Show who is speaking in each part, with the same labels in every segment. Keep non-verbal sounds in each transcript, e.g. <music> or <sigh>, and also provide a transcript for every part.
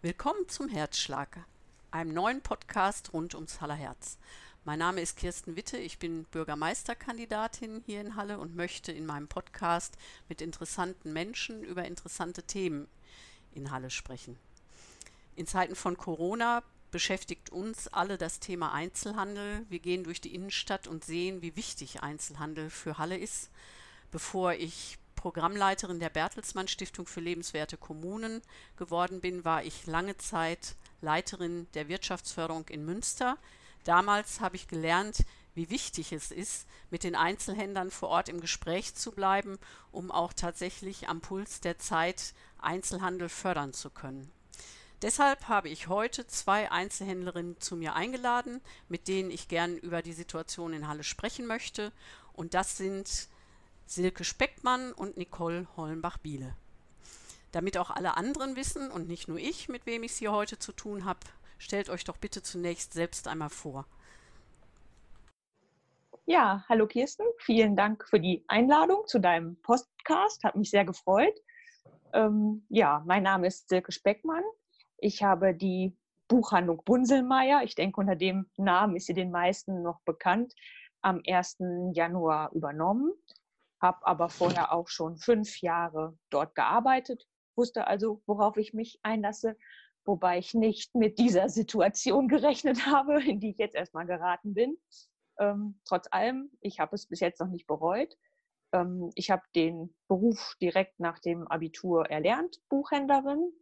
Speaker 1: Willkommen zum Herzschlag, einem neuen Podcast rund ums Haller Herz. Mein Name ist Kirsten Witte, ich bin Bürgermeisterkandidatin hier in Halle und möchte in meinem Podcast mit interessanten Menschen über interessante Themen in Halle sprechen. In Zeiten von Corona beschäftigt uns alle das Thema Einzelhandel. Wir gehen durch die Innenstadt und sehen, wie wichtig Einzelhandel für Halle ist. Bevor ich Programmleiterin der Bertelsmann Stiftung für lebenswerte Kommunen geworden bin, war ich lange Zeit Leiterin der Wirtschaftsförderung in Münster. Damals habe ich gelernt, wie wichtig es ist, mit den Einzelhändlern vor Ort im Gespräch zu bleiben, um auch tatsächlich am Puls der Zeit Einzelhandel fördern zu können. Deshalb habe ich heute zwei Einzelhändlerinnen zu mir eingeladen, mit denen ich gern über die Situation in Halle sprechen möchte. Und das sind Silke Speckmann und Nicole Hollenbach-Biele. Damit auch alle anderen wissen und nicht nur ich, mit wem ich es hier heute zu tun habe, stellt euch doch bitte zunächst selbst einmal vor.
Speaker 2: Ja, hallo Kirsten, vielen Dank für die Einladung zu deinem Podcast, hat mich sehr gefreut. Ähm, ja, mein Name ist Silke Speckmann. Ich habe die Buchhandlung Bunselmeier, ich denke unter dem Namen ist sie den meisten noch bekannt, am 1. Januar übernommen habe aber vorher auch schon fünf Jahre dort gearbeitet, wusste also, worauf ich mich einlasse, wobei ich nicht mit dieser Situation gerechnet habe, in die ich jetzt erstmal geraten bin. Ähm, trotz allem, ich habe es bis jetzt noch nicht bereut. Ähm, ich habe den Beruf direkt nach dem Abitur erlernt, Buchhändlerin,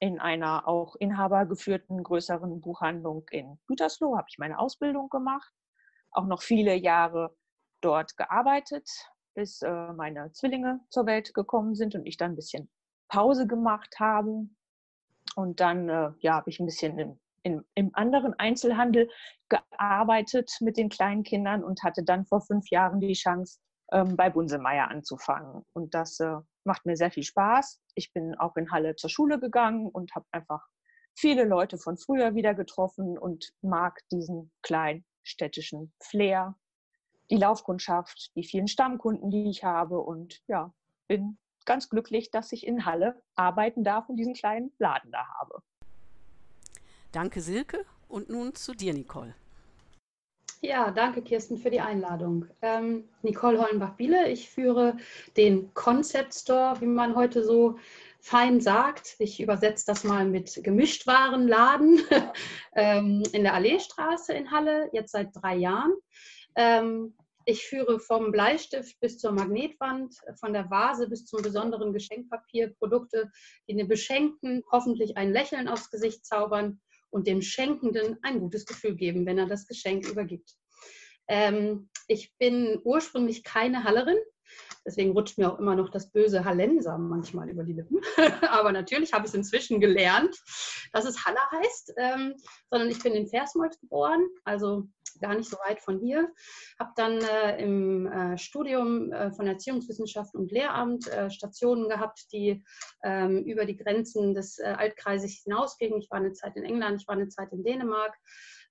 Speaker 2: in einer auch inhabergeführten größeren Buchhandlung in Gütersloh habe ich meine Ausbildung gemacht, auch noch viele Jahre dort gearbeitet, bis äh, meine Zwillinge zur Welt gekommen sind und ich dann ein bisschen Pause gemacht habe. Und dann äh, ja, habe ich ein bisschen im, in, im anderen Einzelhandel gearbeitet mit den kleinen Kindern und hatte dann vor fünf Jahren die Chance, ähm, bei Bunsemeier anzufangen. Und das äh, macht mir sehr viel Spaß. Ich bin auch in Halle zur Schule gegangen und habe einfach viele Leute von früher wieder getroffen und mag diesen kleinen städtischen Flair die Laufkundschaft, die vielen Stammkunden, die ich habe und ja, bin ganz glücklich, dass ich in Halle arbeiten darf und diesen kleinen Laden da habe.
Speaker 1: Danke, Silke. Und nun zu dir, Nicole.
Speaker 3: Ja, danke Kirsten für die Einladung. Ähm, Nicole Hollenbach-Biele, ich führe den Concept Store, wie man heute so fein sagt. Ich übersetze das mal mit Gemischtwarenladen <laughs> ähm, in der Alleestraße in Halle, jetzt seit drei Jahren. Ähm, ich führe vom Bleistift bis zur Magnetwand, von der Vase bis zum besonderen Geschenkpapier Produkte, die den Beschenkten hoffentlich ein Lächeln aufs Gesicht zaubern und dem Schenkenden ein gutes Gefühl geben, wenn er das Geschenk übergibt. Ähm, ich bin ursprünglich keine Hallerin, Deswegen rutscht mir auch immer noch das böse Hallenser manchmal über die Lippen. <laughs> Aber natürlich habe ich es inzwischen gelernt, dass es Halle heißt, ähm, sondern ich bin in Versmold geboren, also gar nicht so weit von hier. Habe dann äh, im äh, Studium äh, von Erziehungswissenschaft und Lehramt äh, Stationen gehabt, die ähm, über die Grenzen des äh, Altkreises hinausgingen. Ich war eine Zeit in England, ich war eine Zeit in Dänemark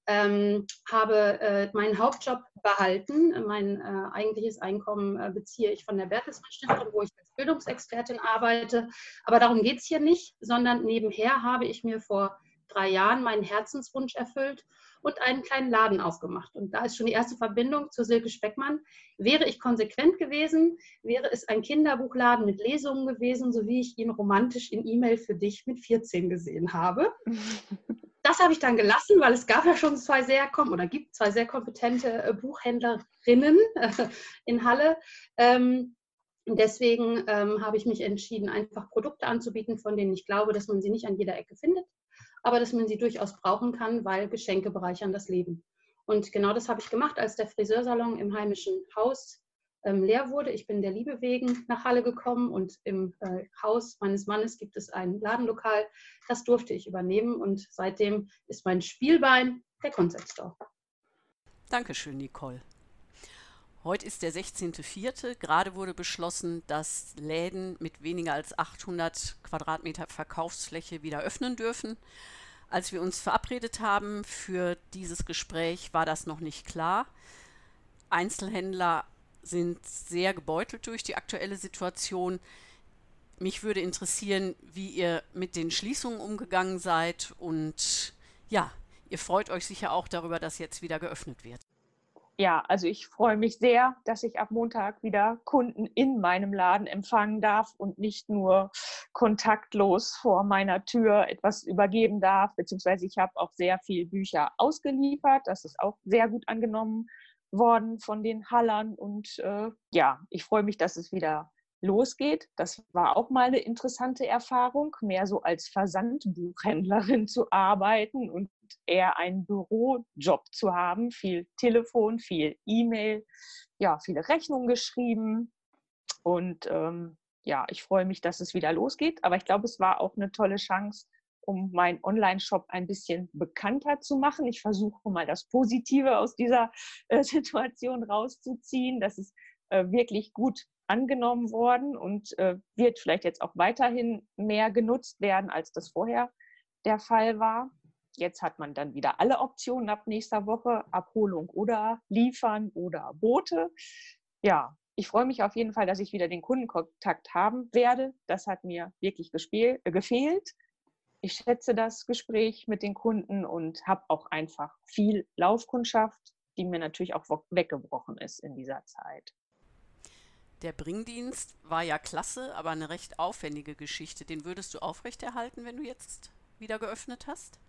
Speaker 3: ähm, habe äh, meinen Hauptjob behalten. Mein äh, eigentliches Einkommen äh, beziehe ich von der Bertelsmann Stiftung, wo ich als Bildungsexpertin arbeite. Aber darum geht es hier nicht, sondern nebenher habe ich mir vor drei Jahren meinen Herzenswunsch erfüllt und einen kleinen Laden aufgemacht. Und da ist schon die erste Verbindung zu Silke Speckmann. Wäre ich konsequent gewesen, wäre es ein Kinderbuchladen mit Lesungen gewesen, so wie ich ihn romantisch in E-Mail für dich mit 14 gesehen habe. <laughs> das habe ich dann gelassen, weil es gab ja schon zwei sehr oder gibt zwei sehr kompetente äh, Buchhändlerinnen äh, in Halle. Ähm, deswegen ähm, habe ich mich entschieden, einfach Produkte anzubieten, von denen ich glaube, dass man sie nicht an jeder Ecke findet, aber dass man sie durchaus brauchen kann, weil Geschenke bereichern das Leben. Und genau das habe ich gemacht, als der Friseursalon im heimischen Haus ähm, leer wurde. Ich bin der Liebe wegen nach Halle gekommen und im äh, Haus meines Mannes gibt es ein Ladenlokal. Das durfte ich übernehmen und seitdem ist mein Spielbein der Concept Store.
Speaker 1: Dankeschön, Nicole. Heute ist der 16.04. Gerade wurde beschlossen, dass Läden mit weniger als 800 Quadratmeter Verkaufsfläche wieder öffnen dürfen. Als wir uns verabredet haben für dieses Gespräch, war das noch nicht klar. Einzelhändler sind sehr gebeutelt durch die aktuelle Situation. mich würde interessieren, wie ihr mit den Schließungen umgegangen seid und ja, ihr freut euch sicher auch darüber, dass jetzt wieder geöffnet wird.
Speaker 2: Ja, also ich freue mich sehr, dass ich ab Montag wieder Kunden in meinem Laden empfangen darf und nicht nur kontaktlos vor meiner Tür etwas übergeben darf, beziehungsweise ich habe auch sehr viel Bücher ausgeliefert. Das ist auch sehr gut angenommen worden von den Hallern und äh, ja, ich freue mich, dass es wieder losgeht. Das war auch mal eine interessante Erfahrung, mehr so als Versandbuchhändlerin zu arbeiten und eher einen Bürojob zu haben. Viel Telefon, viel E-Mail, ja, viele Rechnungen geschrieben. Und ähm, ja, ich freue mich, dass es wieder losgeht. Aber ich glaube, es war auch eine tolle Chance, um meinen Online-Shop ein bisschen bekannter zu machen. Ich versuche mal das Positive aus dieser äh, <laughs> Situation rauszuziehen. Das ist äh, wirklich gut angenommen worden und äh, wird vielleicht jetzt auch weiterhin mehr genutzt werden, als das vorher der Fall war. Jetzt hat man dann wieder alle Optionen ab nächster Woche, Abholung oder liefern oder Boote. Ja, ich freue mich auf jeden Fall, dass ich wieder den Kundenkontakt haben werde. Das hat mir wirklich gespiel, äh, gefehlt. Ich schätze das Gespräch mit den Kunden und habe auch einfach viel Laufkundschaft, die mir natürlich auch weggebrochen ist in dieser Zeit.
Speaker 1: Der Bringdienst war ja klasse, aber eine recht aufwendige Geschichte. Den würdest du aufrechterhalten, wenn du jetzt wieder geöffnet hast?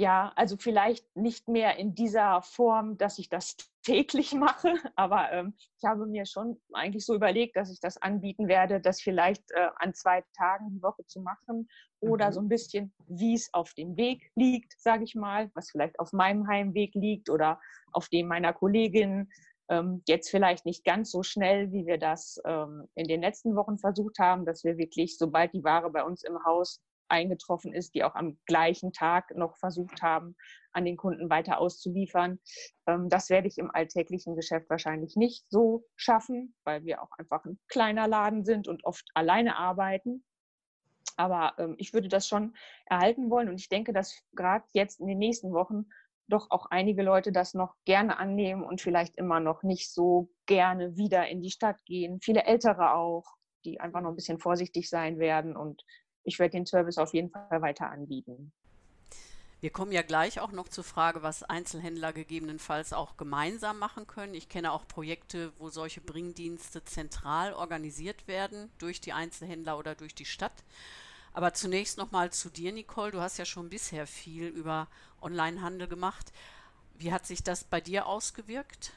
Speaker 2: Ja, also vielleicht nicht mehr in dieser Form, dass ich das <laughs> täglich mache, aber ähm, ich habe mir schon eigentlich so überlegt, dass ich das anbieten werde, das vielleicht äh, an zwei Tagen die Woche zu machen oder mhm. so ein bisschen, wie es auf dem Weg liegt, sage ich mal, was vielleicht auf meinem Heimweg liegt oder auf dem meiner Kollegin. Ähm, jetzt vielleicht nicht ganz so schnell, wie wir das ähm, in den letzten Wochen versucht haben, dass wir wirklich, sobald die Ware bei uns im Haus eingetroffen ist, die auch am gleichen Tag noch versucht haben, an den Kunden weiter auszuliefern. Ähm, das werde ich im alltäglichen Geschäft wahrscheinlich nicht so schaffen, weil wir auch einfach ein kleiner Laden sind und oft alleine arbeiten. Aber ähm, ich würde das schon erhalten wollen und ich denke, dass gerade jetzt in den nächsten Wochen doch auch einige Leute das noch gerne annehmen und vielleicht immer noch nicht so gerne wieder in die Stadt gehen. Viele Ältere auch, die einfach noch ein bisschen vorsichtig sein werden und ich werde den Service auf jeden Fall weiter anbieten.
Speaker 1: Wir kommen ja gleich auch noch zur Frage, was Einzelhändler gegebenenfalls auch gemeinsam machen können. Ich kenne auch Projekte, wo solche Bringdienste zentral organisiert werden durch die Einzelhändler oder durch die Stadt. Aber zunächst noch mal zu dir, Nicole. Du hast ja schon bisher viel über Onlinehandel gemacht. Wie hat sich das bei dir ausgewirkt?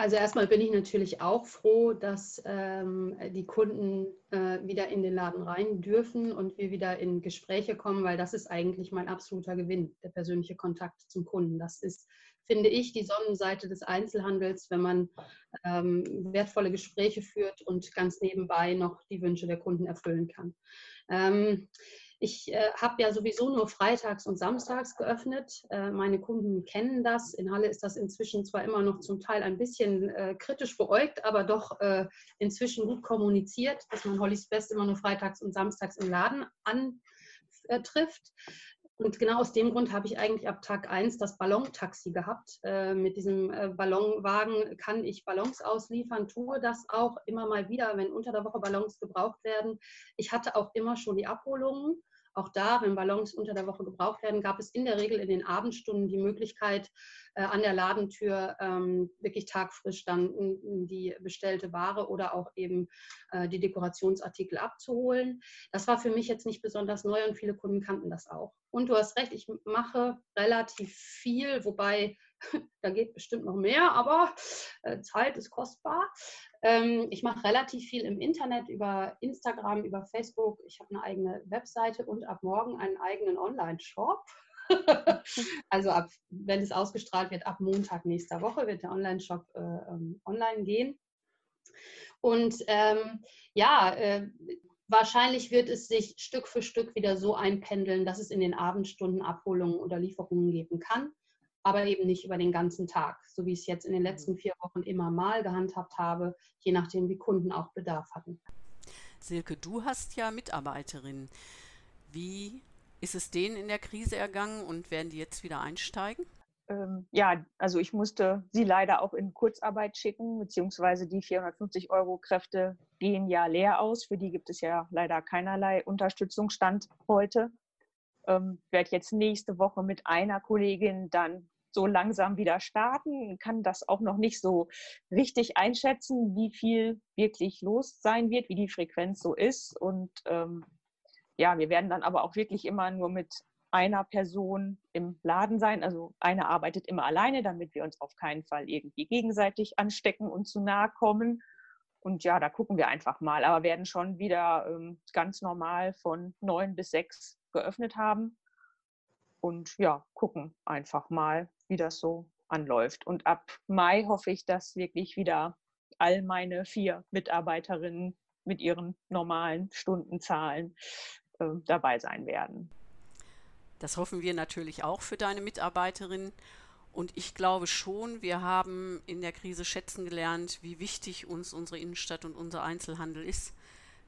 Speaker 3: Also erstmal bin ich natürlich auch froh, dass ähm, die Kunden äh, wieder in den Laden rein dürfen und wir wieder in Gespräche kommen, weil das ist eigentlich mein absoluter Gewinn, der persönliche Kontakt zum Kunden. Das ist, finde ich, die Sonnenseite des Einzelhandels, wenn man ähm, wertvolle Gespräche führt und ganz nebenbei noch die Wünsche der Kunden erfüllen kann. Ähm, ich äh, habe ja sowieso nur freitags und samstags geöffnet. Äh, meine Kunden kennen das. In Halle ist das inzwischen zwar immer noch zum Teil ein bisschen äh, kritisch beäugt, aber doch äh, inzwischen gut kommuniziert, dass man Hollys Best immer nur freitags und samstags im Laden antrifft. Und genau aus dem Grund habe ich eigentlich ab Tag 1 das Ballontaxi gehabt. Äh, mit diesem äh, Ballonwagen kann ich Ballons ausliefern, tue das auch immer mal wieder, wenn unter der Woche Ballons gebraucht werden. Ich hatte auch immer schon die Abholungen auch da, wenn Ballons unter der Woche gebraucht werden, gab es in der Regel in den Abendstunden die Möglichkeit, äh, an der Ladentür ähm, wirklich tagfrisch dann die bestellte Ware oder auch eben äh, die Dekorationsartikel abzuholen. Das war für mich jetzt nicht besonders neu und viele Kunden kannten das auch. Und du hast recht, ich mache relativ viel, wobei <laughs> da geht bestimmt noch mehr, aber äh, Zeit ist kostbar. Ähm, ich mache relativ viel im Internet über Instagram, über Facebook. Ich habe eine eigene Webseite und ab morgen einen eigenen Online-Shop. <laughs> also ab, wenn es ausgestrahlt wird, ab Montag nächster Woche wird der Online-Shop äh, ähm, online gehen. Und ähm, ja, äh, wahrscheinlich wird es sich Stück für Stück wieder so einpendeln, dass es in den Abendstunden Abholungen oder Lieferungen geben kann aber eben nicht über den ganzen Tag, so wie ich es jetzt in den letzten vier Wochen immer mal gehandhabt habe, je nachdem, wie Kunden auch Bedarf hatten.
Speaker 1: Silke, du hast ja Mitarbeiterinnen. Wie ist es denen in der Krise ergangen und werden die jetzt wieder einsteigen?
Speaker 2: Ähm, ja, also ich musste sie leider auch in Kurzarbeit schicken, beziehungsweise die 450 Euro Kräfte gehen ja leer aus. Für die gibt es ja leider keinerlei Unterstützungsstand heute. Ähm, werde jetzt nächste Woche mit einer Kollegin dann so langsam wieder starten, kann das auch noch nicht so richtig einschätzen, wie viel wirklich los sein wird, wie die Frequenz so ist. Und ähm, ja, wir werden dann aber auch wirklich immer nur mit einer Person im Laden sein. Also eine arbeitet immer alleine, damit wir uns auf keinen Fall irgendwie gegenseitig anstecken und zu nahe kommen. Und ja, da gucken wir einfach mal. Aber werden schon wieder ähm, ganz normal von neun bis sechs geöffnet haben. Und ja, gucken einfach mal, wie das so anläuft. Und ab Mai hoffe ich, dass wirklich wieder all meine vier Mitarbeiterinnen mit ihren normalen Stundenzahlen äh, dabei sein werden.
Speaker 1: Das hoffen wir natürlich auch für deine Mitarbeiterinnen. Und ich glaube schon, wir haben in der Krise schätzen gelernt, wie wichtig uns unsere Innenstadt und unser Einzelhandel ist.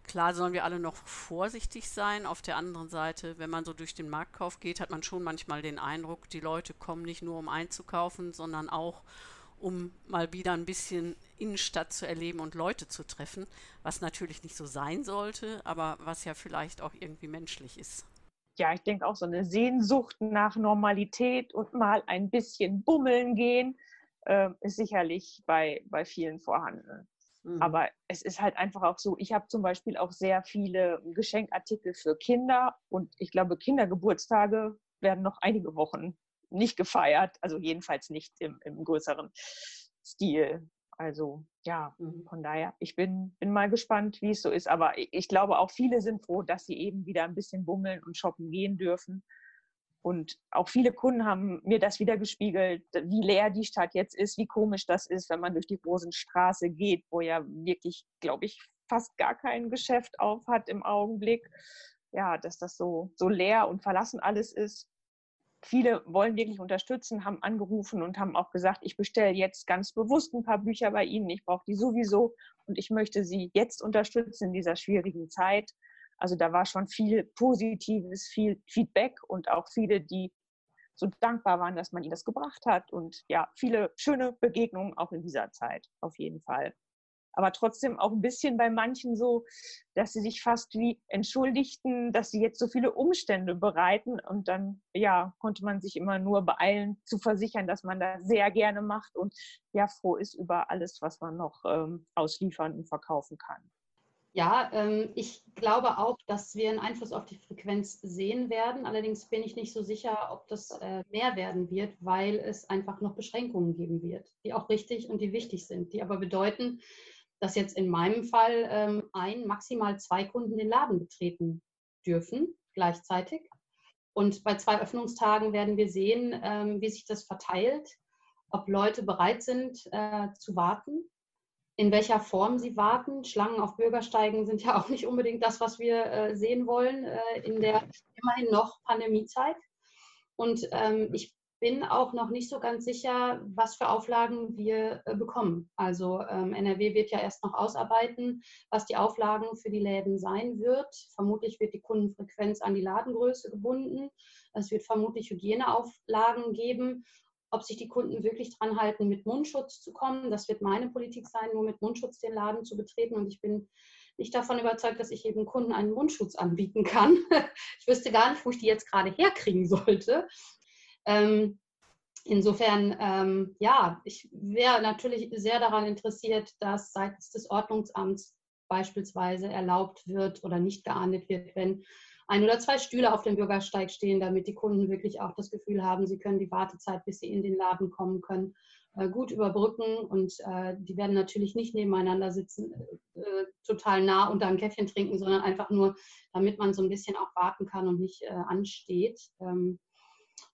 Speaker 1: Klar sollen wir alle noch vorsichtig sein. Auf der anderen Seite, wenn man so durch den Marktkauf geht, hat man schon manchmal den Eindruck, die Leute kommen nicht nur um einzukaufen, sondern auch um mal wieder ein bisschen Innenstadt zu erleben und Leute zu treffen, was natürlich nicht so sein sollte, aber was ja vielleicht auch irgendwie menschlich ist.
Speaker 2: Ja, ich denke auch so eine Sehnsucht nach Normalität und mal ein bisschen bummeln gehen äh, ist sicherlich bei, bei vielen vorhanden. Mhm. Aber es ist halt einfach auch so, ich habe zum Beispiel auch sehr viele Geschenkartikel für Kinder und ich glaube, Kindergeburtstage werden noch einige Wochen nicht gefeiert, also jedenfalls nicht im, im größeren Stil. Also ja, mhm. von daher, ich bin, bin mal gespannt, wie es so ist. Aber ich glaube auch viele sind froh, dass sie eben wieder ein bisschen bummeln und shoppen gehen dürfen. Und auch viele Kunden haben mir das wieder gespiegelt, wie leer die Stadt jetzt ist, wie komisch das ist, wenn man durch die Rosenstraße geht, wo ja wirklich, glaube ich, fast gar kein Geschäft auf hat im Augenblick. Ja, dass das so, so leer und verlassen alles ist. Viele wollen wirklich unterstützen, haben angerufen und haben auch gesagt, ich bestelle jetzt ganz bewusst ein paar Bücher bei Ihnen. Ich brauche die sowieso und ich möchte Sie jetzt unterstützen in dieser schwierigen Zeit. Also da war schon viel positives, viel Feedback und auch viele, die so dankbar waren, dass man ihnen das gebracht hat. Und ja, viele schöne Begegnungen auch in dieser Zeit, auf jeden Fall. Aber trotzdem auch ein bisschen bei manchen so, dass sie sich fast wie entschuldigten, dass sie jetzt so viele Umstände bereiten. Und dann, ja, konnte man sich immer nur beeilen, zu versichern, dass man das sehr gerne macht und ja, froh ist über alles, was man noch ähm, ausliefern und verkaufen kann.
Speaker 3: Ja, ähm, ich glaube auch, dass wir einen Einfluss auf die Frequenz sehen werden. Allerdings bin ich nicht so sicher, ob das äh, mehr werden wird, weil es einfach noch Beschränkungen geben wird, die auch richtig und die wichtig sind, die aber bedeuten, dass jetzt in meinem Fall ähm, ein, maximal zwei Kunden den Laden betreten dürfen gleichzeitig. Und bei zwei Öffnungstagen werden wir sehen, ähm, wie sich das verteilt, ob Leute bereit sind äh, zu warten in welcher Form sie warten. Schlangen auf Bürgersteigen sind ja auch nicht unbedingt das, was wir äh, sehen wollen äh, in der <laughs> immerhin noch Pandemiezeit. Und ähm, ich bin auch noch nicht so ganz sicher, was für Auflagen wir äh, bekommen. Also ähm, NRW wird ja erst noch ausarbeiten, was die Auflagen für die Läden sein wird. Vermutlich wird die Kundenfrequenz an die Ladengröße gebunden. Es wird vermutlich Hygieneauflagen geben ob sich die Kunden wirklich dran halten, mit Mundschutz zu kommen. Das wird meine Politik sein, nur mit Mundschutz den Laden zu betreten. Und ich bin nicht davon überzeugt, dass ich jedem Kunden einen Mundschutz anbieten kann. <laughs> ich wüsste gar nicht, wo ich die jetzt gerade herkriegen sollte. Ähm, insofern, ähm, ja, ich wäre natürlich sehr daran interessiert, dass seitens des Ordnungsamts beispielsweise erlaubt wird oder nicht geahndet wird, wenn ein oder zwei Stühle auf dem Bürgersteig stehen, damit die Kunden wirklich auch das Gefühl haben, sie können die Wartezeit, bis sie in den Laden kommen können, äh, gut überbrücken. Und äh, die werden natürlich nicht nebeneinander sitzen, äh, total nah unter einem Käffchen trinken, sondern einfach nur, damit man so ein bisschen auch warten kann und nicht ansteht. Ähm,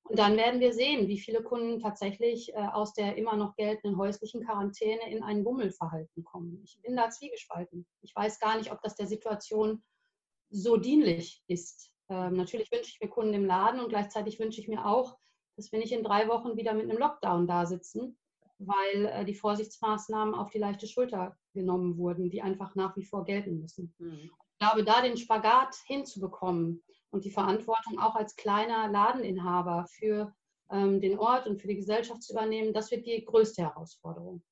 Speaker 3: und dann werden wir sehen, wie viele Kunden tatsächlich aus der immer noch geltenden häuslichen Quarantäne in ein Bummelverhalten kommen. Ich bin da zwiegespalten. Ich weiß gar nicht, ob das der Situation so dienlich ist. Ähm, natürlich wünsche ich mir Kunden im Laden und gleichzeitig wünsche ich mir auch, dass wir nicht in drei Wochen wieder mit einem Lockdown da sitzen, weil äh, die Vorsichtsmaßnahmen auf die leichte Schulter genommen wurden, die einfach nach wie vor gelten müssen. Mhm. Ich glaube, da den Spagat hinzubekommen und die Verantwortung auch als kleiner Ladeninhaber für ähm, den Ort und für die Gesellschaft zu übernehmen, das wird die größte Herausforderung.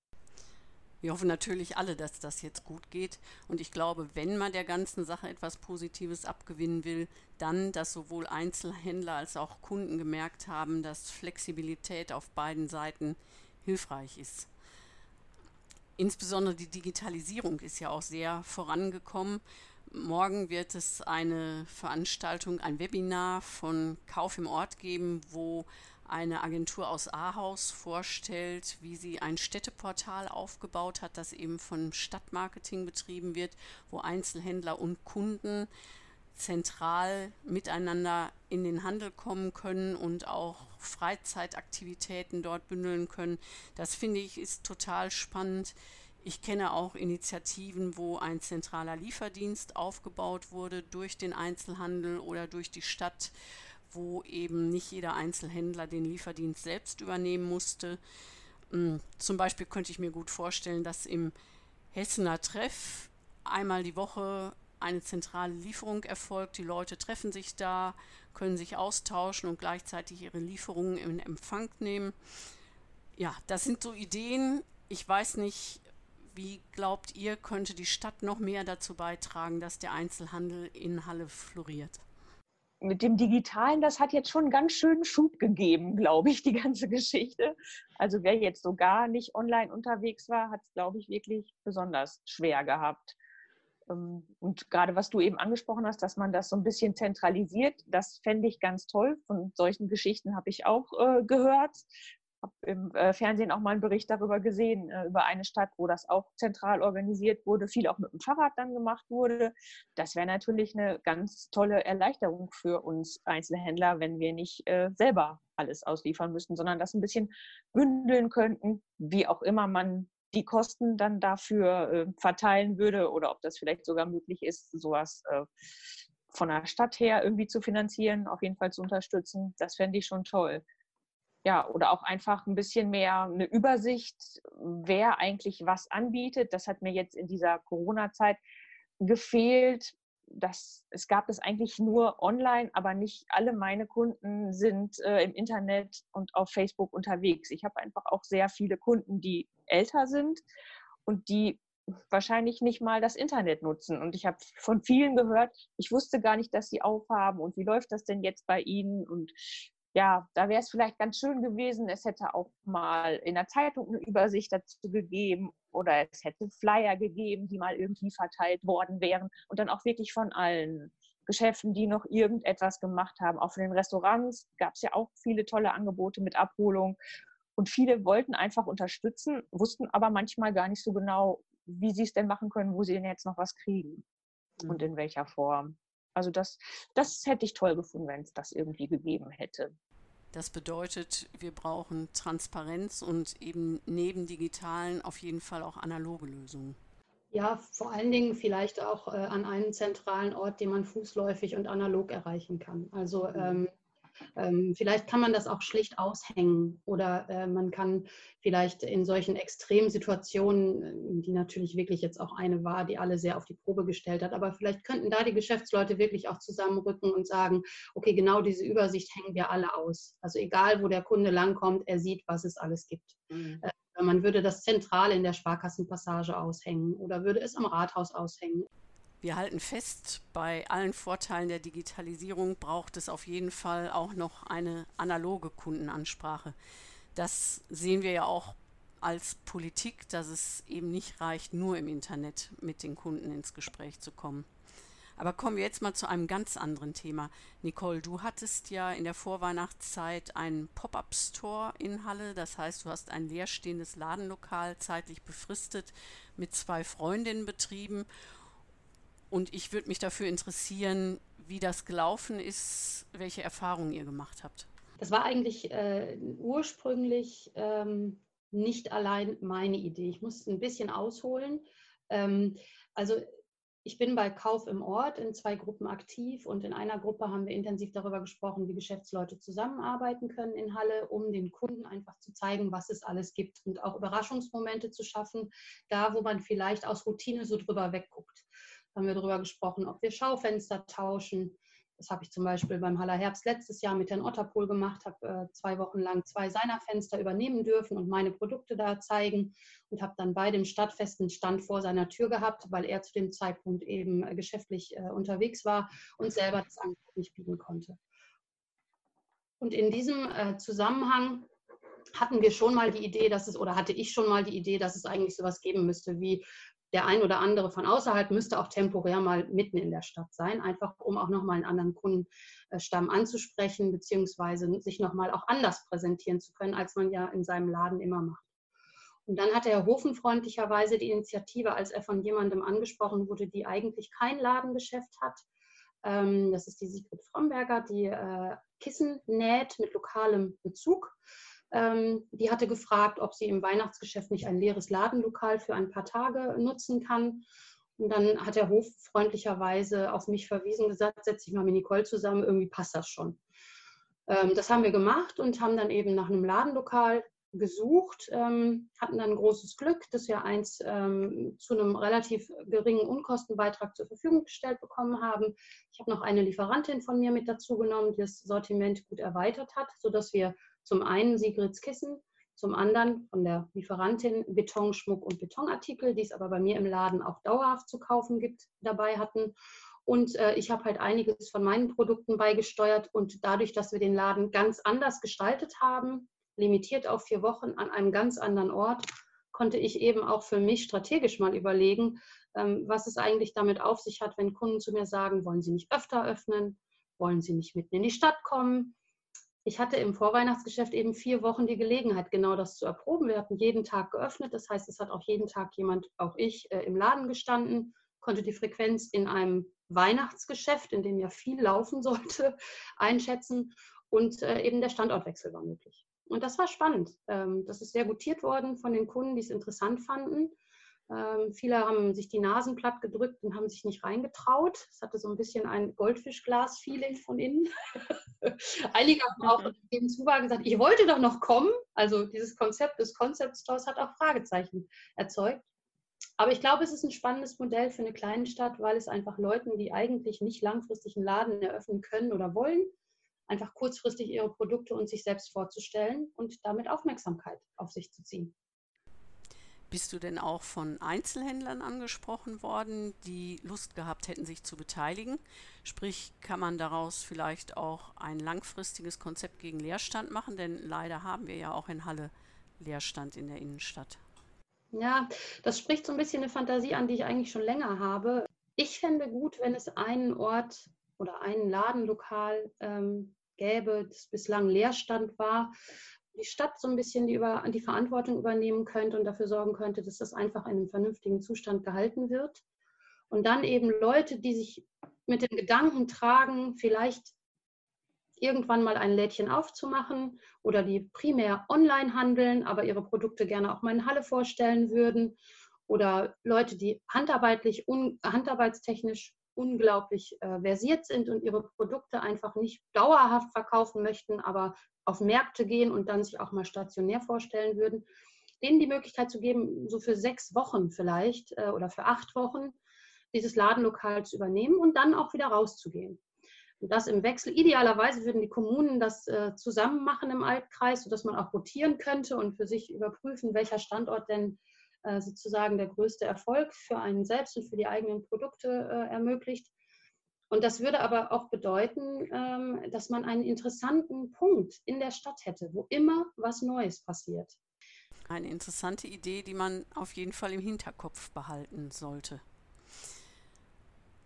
Speaker 1: Wir hoffen natürlich alle, dass das jetzt gut geht. Und ich glaube, wenn man der ganzen Sache etwas Positives abgewinnen will, dann, dass sowohl Einzelhändler als auch Kunden gemerkt haben, dass Flexibilität auf beiden Seiten hilfreich ist. Insbesondere die Digitalisierung ist ja auch sehr vorangekommen. Morgen wird es eine Veranstaltung, ein Webinar von Kauf im Ort geben, wo eine Agentur aus Ahaus vorstellt, wie sie ein Städteportal aufgebaut hat, das eben von Stadtmarketing betrieben wird, wo Einzelhändler und Kunden zentral miteinander in den Handel kommen können und auch Freizeitaktivitäten dort bündeln können. Das finde ich ist total spannend. Ich kenne auch Initiativen, wo ein zentraler Lieferdienst aufgebaut wurde durch den Einzelhandel oder durch die Stadt, wo eben nicht jeder Einzelhändler den Lieferdienst selbst übernehmen musste. Hm, zum Beispiel könnte ich mir gut vorstellen, dass im Hessener Treff einmal die Woche eine zentrale Lieferung erfolgt. Die Leute treffen sich da, können sich austauschen und gleichzeitig ihre Lieferungen in Empfang nehmen. Ja, das sind so Ideen. Ich weiß nicht, wie glaubt ihr, könnte die Stadt noch mehr dazu beitragen, dass der Einzelhandel in Halle floriert?
Speaker 2: Mit dem Digitalen, das hat jetzt schon einen ganz schönen Schub gegeben, glaube ich, die ganze Geschichte. Also wer jetzt so gar nicht online unterwegs war, hat es, glaube ich, wirklich besonders schwer gehabt. Ähm, und gerade was du eben angesprochen hast, dass man das so ein bisschen zentralisiert, das fände ich ganz toll. Von solchen Geschichten habe ich auch äh, gehört. Habe im äh, Fernsehen auch mal einen Bericht darüber gesehen, äh, über eine Stadt, wo das auch zentral organisiert wurde, viel auch mit dem Fahrrad dann gemacht wurde. Das wäre natürlich eine ganz tolle Erleichterung für uns Einzelhändler, wenn wir nicht äh, selber alles ausliefern müssten, sondern das ein bisschen bündeln könnten, wie auch immer man die Kosten dann dafür verteilen würde oder ob das vielleicht sogar möglich ist, sowas von der Stadt her irgendwie zu finanzieren, auf jeden Fall zu unterstützen. Das fände ich schon toll. Ja, oder auch einfach ein bisschen mehr eine Übersicht, wer eigentlich was anbietet. Das hat mir jetzt in dieser Corona-Zeit gefehlt, das, es gab es eigentlich nur online, aber nicht alle meine Kunden sind äh, im Internet und auf Facebook unterwegs. Ich habe einfach auch sehr viele Kunden, die älter sind und die wahrscheinlich nicht mal das Internet nutzen. Und ich habe von vielen gehört, ich wusste gar nicht, dass sie aufhaben und wie läuft das denn jetzt bei ihnen? Und ja, da wäre es vielleicht ganz schön gewesen, es hätte auch mal in der Zeitung eine Übersicht dazu gegeben oder es hätte Flyer gegeben, die mal irgendwie verteilt worden wären und dann auch wirklich von allen Geschäften, die noch irgendetwas gemacht haben. Auch von den Restaurants gab es ja auch viele tolle Angebote mit Abholung und viele wollten einfach unterstützen, wussten aber manchmal gar nicht so genau, wie sie es denn machen können, wo sie denn jetzt noch was kriegen mhm. und in welcher Form. Also das, das hätte ich toll gefunden, wenn es das irgendwie gegeben hätte.
Speaker 1: Das bedeutet, wir brauchen Transparenz und eben neben digitalen auf jeden Fall auch analoge Lösungen.
Speaker 3: Ja, vor allen Dingen vielleicht auch äh, an einen zentralen Ort, den man fußläufig und analog erreichen kann. Also mhm. ähm, ähm, vielleicht kann man das auch schlicht aushängen oder äh, man kann vielleicht in solchen Extremsituationen, äh, die natürlich wirklich jetzt auch eine war, die alle sehr auf die Probe gestellt hat, aber vielleicht könnten da die Geschäftsleute wirklich auch zusammenrücken und sagen, okay, genau diese Übersicht hängen wir alle aus. Also egal, wo der Kunde langkommt, er sieht, was es alles gibt. Mhm. Äh, man würde das zentral in der Sparkassenpassage aushängen oder würde es am Rathaus aushängen.
Speaker 1: Wir halten fest, bei allen Vorteilen der Digitalisierung braucht es auf jeden Fall auch noch eine analoge Kundenansprache. Das sehen wir ja auch als Politik, dass es eben nicht reicht, nur im Internet mit den Kunden ins Gespräch zu kommen. Aber kommen wir jetzt mal zu einem ganz anderen Thema. Nicole, du hattest ja in der Vorweihnachtszeit einen Pop-up-Store in Halle. Das heißt, du hast ein leerstehendes Ladenlokal zeitlich befristet mit zwei Freundinnen betrieben und ich würde mich dafür interessieren, wie das gelaufen ist, welche Erfahrungen ihr gemacht habt.
Speaker 3: Das war eigentlich äh, ursprünglich ähm, nicht allein meine Idee. Ich musste ein bisschen ausholen. Ähm, also ich bin bei Kauf im Ort in zwei Gruppen aktiv und in einer Gruppe haben wir intensiv darüber gesprochen, wie Geschäftsleute zusammenarbeiten können in Halle, um den Kunden einfach zu zeigen, was es alles gibt und auch Überraschungsmomente zu schaffen, da wo man vielleicht aus Routine so drüber wegguckt haben wir darüber gesprochen, ob wir Schaufenster tauschen, Das habe ich zum Beispiel beim Haller Herbst letztes Jahr mit Herrn Otterpohl gemacht, habe äh, zwei Wochen lang zwei seiner Fenster übernehmen dürfen und meine Produkte da zeigen und habe dann bei dem Stadtfesten Stand vor seiner Tür gehabt, weil er zu dem Zeitpunkt eben äh, geschäftlich äh, unterwegs war und selber das Angebot nicht bieten konnte. Und in diesem äh, Zusammenhang hatten wir schon mal die Idee, dass es, oder hatte ich schon mal die Idee, dass es eigentlich sowas geben müsste wie der ein oder andere von außerhalb müsste auch temporär mal mitten in der Stadt sein, einfach um auch nochmal einen anderen Kundenstamm anzusprechen, beziehungsweise sich nochmal auch anders präsentieren zu können, als man ja in seinem Laden immer macht. Und dann hatte Herr Hofen freundlicherweise die Initiative, als er von jemandem angesprochen wurde, die eigentlich kein Ladengeschäft hat. Ähm, das ist die Sigrid Fromberger, die äh, Kissen näht mit lokalem Bezug die hatte gefragt, ob sie im Weihnachtsgeschäft nicht ein leeres Ladenlokal für ein paar Tage nutzen kann. Und dann hat der Hof freundlicherweise auf mich verwiesen, gesagt, setze ich mal mit Nicole zusammen, irgendwie passt das schon. Ähm, das haben wir gemacht und haben dann eben nach einem Ladenlokal gesucht, ähm, hatten dann großes Glück, dass wir eins ähm, zu einem relativ geringen Unkostenbeitrag zur Verfügung gestellt bekommen haben. Ich habe noch eine Lieferantin von mir mit dazu genommen, die das Sortiment gut erweitert hat, sodass wir zum einen Sigrids Kissen, zum anderen von der Lieferantin Beton, Schmuck und Betonartikel, die es aber bei mir im Laden auch dauerhaft zu kaufen gibt, dabei hatten. Und äh, ich habe halt einiges von meinen Produkten beigesteuert und dadurch, dass wir den Laden ganz anders gestaltet haben, limitiert auf vier Wochen an einem ganz anderen Ort, konnte ich eben auch für mich strategisch mal überlegen, ähm, was es eigentlich damit auf sich hat, wenn Kunden zu mir sagen, wollen sie nicht öfter öffnen, wollen sie nicht mitten in die Stadt kommen, ich hatte im Vorweihnachtsgeschäft eben vier Wochen die Gelegenheit, genau das zu erproben. Wir hatten jeden Tag geöffnet. Das heißt, es hat auch jeden Tag jemand, auch ich, äh, im Laden gestanden, konnte die Frequenz in einem Weihnachtsgeschäft, in dem ja viel laufen <laughs> sollte, einschätzen. Und äh, eben der Standortwechsel war möglich. Und das war spannend. Ähm, das ist sehr gutiert worden von den Kunden, die es interessant fanden. Ähm, viele haben sich die Nasen platt gedrückt und haben sich nicht reingetraut. Es hatte so ein bisschen ein Goldfischglas-Feeling von innen. <laughs> Einige haben auch dem Zuwagen gesagt, ich wollte doch noch kommen. Also dieses Konzept des Concept Stores hat auch Fragezeichen erzeugt. Aber ich glaube, es ist ein spannendes Modell für eine kleine Stadt, weil es einfach Leuten, die eigentlich nicht langfristig einen Laden eröffnen können oder wollen, einfach kurzfristig ihre Produkte und sich selbst vorzustellen und damit Aufmerksamkeit auf sich zu ziehen.
Speaker 1: Bist du denn auch von Einzelhändlern angesprochen worden, die Lust gehabt hätten, sich zu beteiligen? Sprich, kann man daraus vielleicht auch ein langfristiges Konzept gegen Leerstand machen? Denn leider haben wir ja auch in Halle Leerstand in der Innenstadt.
Speaker 3: Ja, das spricht so ein bisschen eine Fantasie an, die ich eigentlich schon länger habe. Ich fände gut, wenn es einen Ort oder ein Ladenlokal ähm, gäbe, das bislang Leerstand war, die Stadt so ein bisschen die, über, die Verantwortung übernehmen könnte und dafür sorgen könnte, dass das einfach in einem vernünftigen Zustand gehalten wird. Und dann eben Leute, die sich mit dem Gedanken tragen, vielleicht irgendwann mal ein Lädchen aufzumachen oder die primär online handeln, aber ihre Produkte gerne auch mal in Halle vorstellen würden. Oder Leute, die handarbeitlich, handarbeitstechnisch unglaublich äh, versiert sind und ihre Produkte einfach nicht dauerhaft verkaufen möchten, aber auf Märkte gehen und dann sich auch mal stationär vorstellen würden, denen die Möglichkeit zu geben, so für sechs Wochen vielleicht äh, oder für acht Wochen dieses Ladenlokal zu übernehmen und dann auch wieder rauszugehen. Und das im Wechsel. Idealerweise würden die Kommunen das äh, zusammen machen im Altkreis, sodass man auch rotieren könnte und für sich überprüfen, welcher Standort denn sozusagen der größte Erfolg für einen selbst und für die eigenen Produkte äh, ermöglicht. Und das würde aber auch bedeuten, ähm, dass man einen interessanten Punkt in der Stadt hätte, wo immer was Neues passiert.
Speaker 1: Eine interessante Idee, die man auf jeden Fall im Hinterkopf behalten sollte.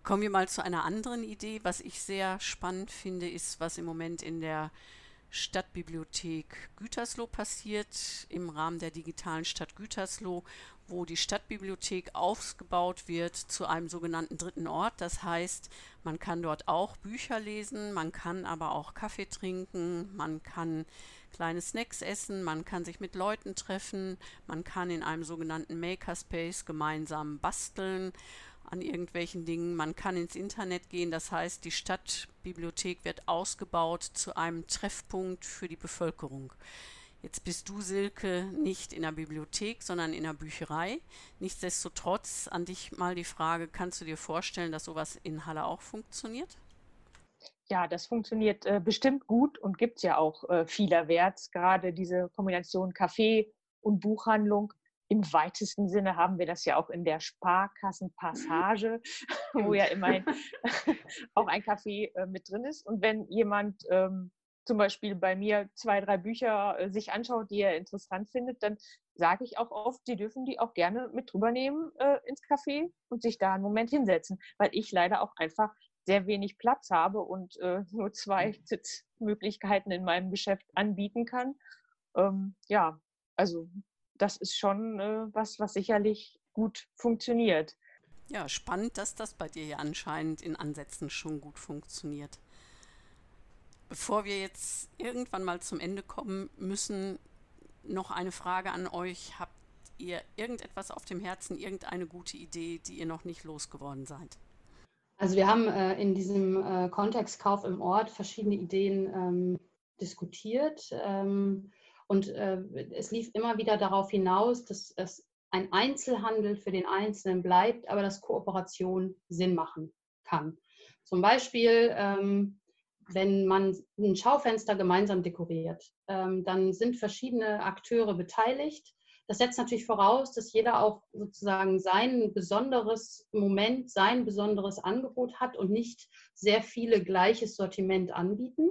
Speaker 1: Kommen wir mal zu einer anderen Idee. Was ich sehr spannend finde, ist, was im Moment in der Stadtbibliothek Gütersloh passiert, im Rahmen der digitalen Stadt Gütersloh, wo die Stadtbibliothek ausgebaut wird zu einem sogenannten dritten Ort. Das heißt, man kann dort auch Bücher lesen, man kann aber auch Kaffee trinken, man kann kleine Snacks essen, man kann sich mit Leuten treffen, man kann in einem sogenannten Makerspace gemeinsam basteln an irgendwelchen Dingen, man kann ins Internet gehen, das heißt, die Stadtbibliothek wird ausgebaut zu einem Treffpunkt für die Bevölkerung. Jetzt bist du, Silke, nicht in der Bibliothek, sondern in der Bücherei. Nichtsdestotrotz an dich mal die Frage, kannst du dir vorstellen, dass sowas in Halle auch funktioniert?
Speaker 2: ja, das funktioniert äh, bestimmt gut und gibt es ja auch äh, vielerwärts. Gerade diese Kombination Kaffee und Buchhandlung. Im weitesten Sinne haben wir das ja auch in der Sparkassenpassage, <laughs> wo ja immerhin <laughs> <laughs> auch ein Kaffee äh, mit drin ist. Und wenn jemand ähm, zum Beispiel bei mir zwei, drei Bücher äh, sich anschaut, die er interessant findet, dann sage ich auch oft, sie dürfen die auch gerne mit drüber nehmen äh, ins Café und sich da einen Moment hinsetzen, weil ich leider auch einfach sehr wenig Platz habe und äh, nur zwei mhm. Sitzmöglichkeiten in meinem Geschäft anbieten kann. Ähm, ja, also das ist schon äh, was, was sicherlich gut funktioniert.
Speaker 1: Ja, spannend, dass das bei dir ja anscheinend in Ansätzen schon gut funktioniert. Bevor wir jetzt irgendwann mal zum Ende kommen müssen, noch eine Frage an euch. Habt ihr irgendetwas auf dem Herzen, irgendeine gute Idee, die ihr noch nicht losgeworden seid?
Speaker 3: Also wir haben äh, in diesem äh, Kontext Kauf im Ort verschiedene Ideen ähm, diskutiert ähm, und äh, es lief immer wieder darauf hinaus, dass es ein Einzelhandel für den Einzelnen bleibt, aber dass Kooperation Sinn machen kann. Zum Beispiel ähm, wenn man ein Schaufenster gemeinsam dekoriert, ähm, dann sind verschiedene Akteure beteiligt. Das setzt natürlich voraus, dass jeder auch sozusagen sein besonderes Moment, sein besonderes Angebot hat und nicht sehr viele gleiches Sortiment anbieten.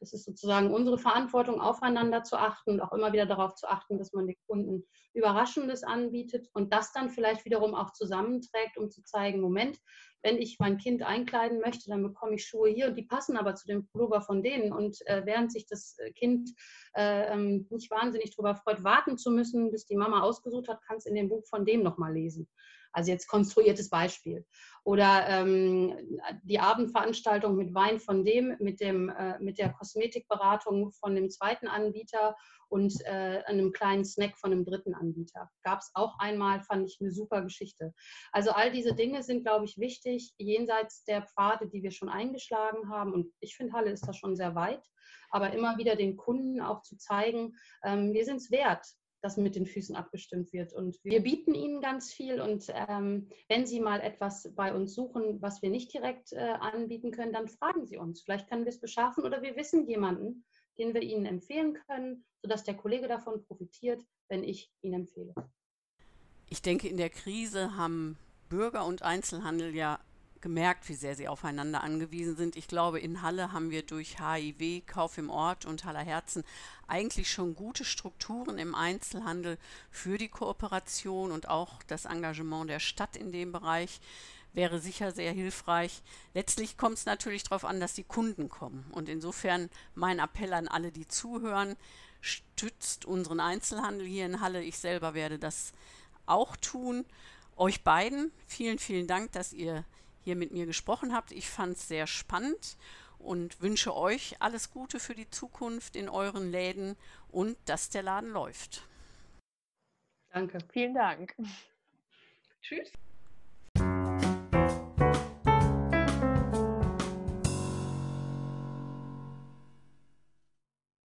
Speaker 3: Das ist sozusagen unsere Verantwortung, aufeinander zu achten und auch immer wieder darauf zu achten, dass man den Kunden Überraschendes anbietet und das dann vielleicht wiederum auch zusammenträgt, um zu zeigen, Moment, wenn ich mein Kind einkleiden möchte, dann bekomme ich Schuhe hier und die passen aber zu dem Pullover von denen. Und äh, während sich das äh, Kind äh, ähm, nicht wahnsinnig darüber freut, warten zu müssen, bis die Mama ausgesucht hat, kann es in dem Buch von dem nochmal lesen. Also jetzt konstruiertes Beispiel. Oder ähm, die Abendveranstaltung mit Wein von dem, mit, dem, äh, mit der Kosmetikberatung von dem zweiten Anbieter und äh, einem kleinen Snack von einem dritten Anbieter. Gab es auch einmal, fand ich eine super Geschichte. Also all diese Dinge sind, glaube ich, wichtig, jenseits der Pfade, die wir schon eingeschlagen haben. Und ich finde, Halle ist da schon sehr weit. Aber immer wieder den Kunden auch zu zeigen, ähm, wir sind es wert, das mit den Füßen abgestimmt wird. Und wir bieten ihnen ganz viel. Und ähm, wenn sie mal etwas bei uns suchen, was wir nicht direkt äh, anbieten können, dann fragen sie uns. Vielleicht können wir es beschaffen oder wir wissen jemanden, den wir ihnen empfehlen können, sodass der Kollege davon profitiert, wenn ich ihn empfehle.
Speaker 1: Ich denke, in der Krise haben Bürger und Einzelhandel ja gemerkt, wie sehr sie aufeinander angewiesen sind. Ich glaube, in Halle haben wir durch HIW, Kauf im Ort und Haller Herzen eigentlich schon gute Strukturen im Einzelhandel für die Kooperation und auch das Engagement der Stadt in dem Bereich wäre sicher sehr hilfreich. Letztlich kommt es natürlich darauf an, dass die Kunden kommen. Und insofern mein Appell an alle, die zuhören, stützt unseren Einzelhandel hier in Halle. Ich selber werde das auch tun. Euch beiden, vielen, vielen Dank, dass ihr hier mit mir gesprochen habt. Ich fand es sehr spannend und wünsche euch alles Gute für die Zukunft in euren Läden und dass der Laden läuft.
Speaker 2: Danke, vielen Dank. Tschüss.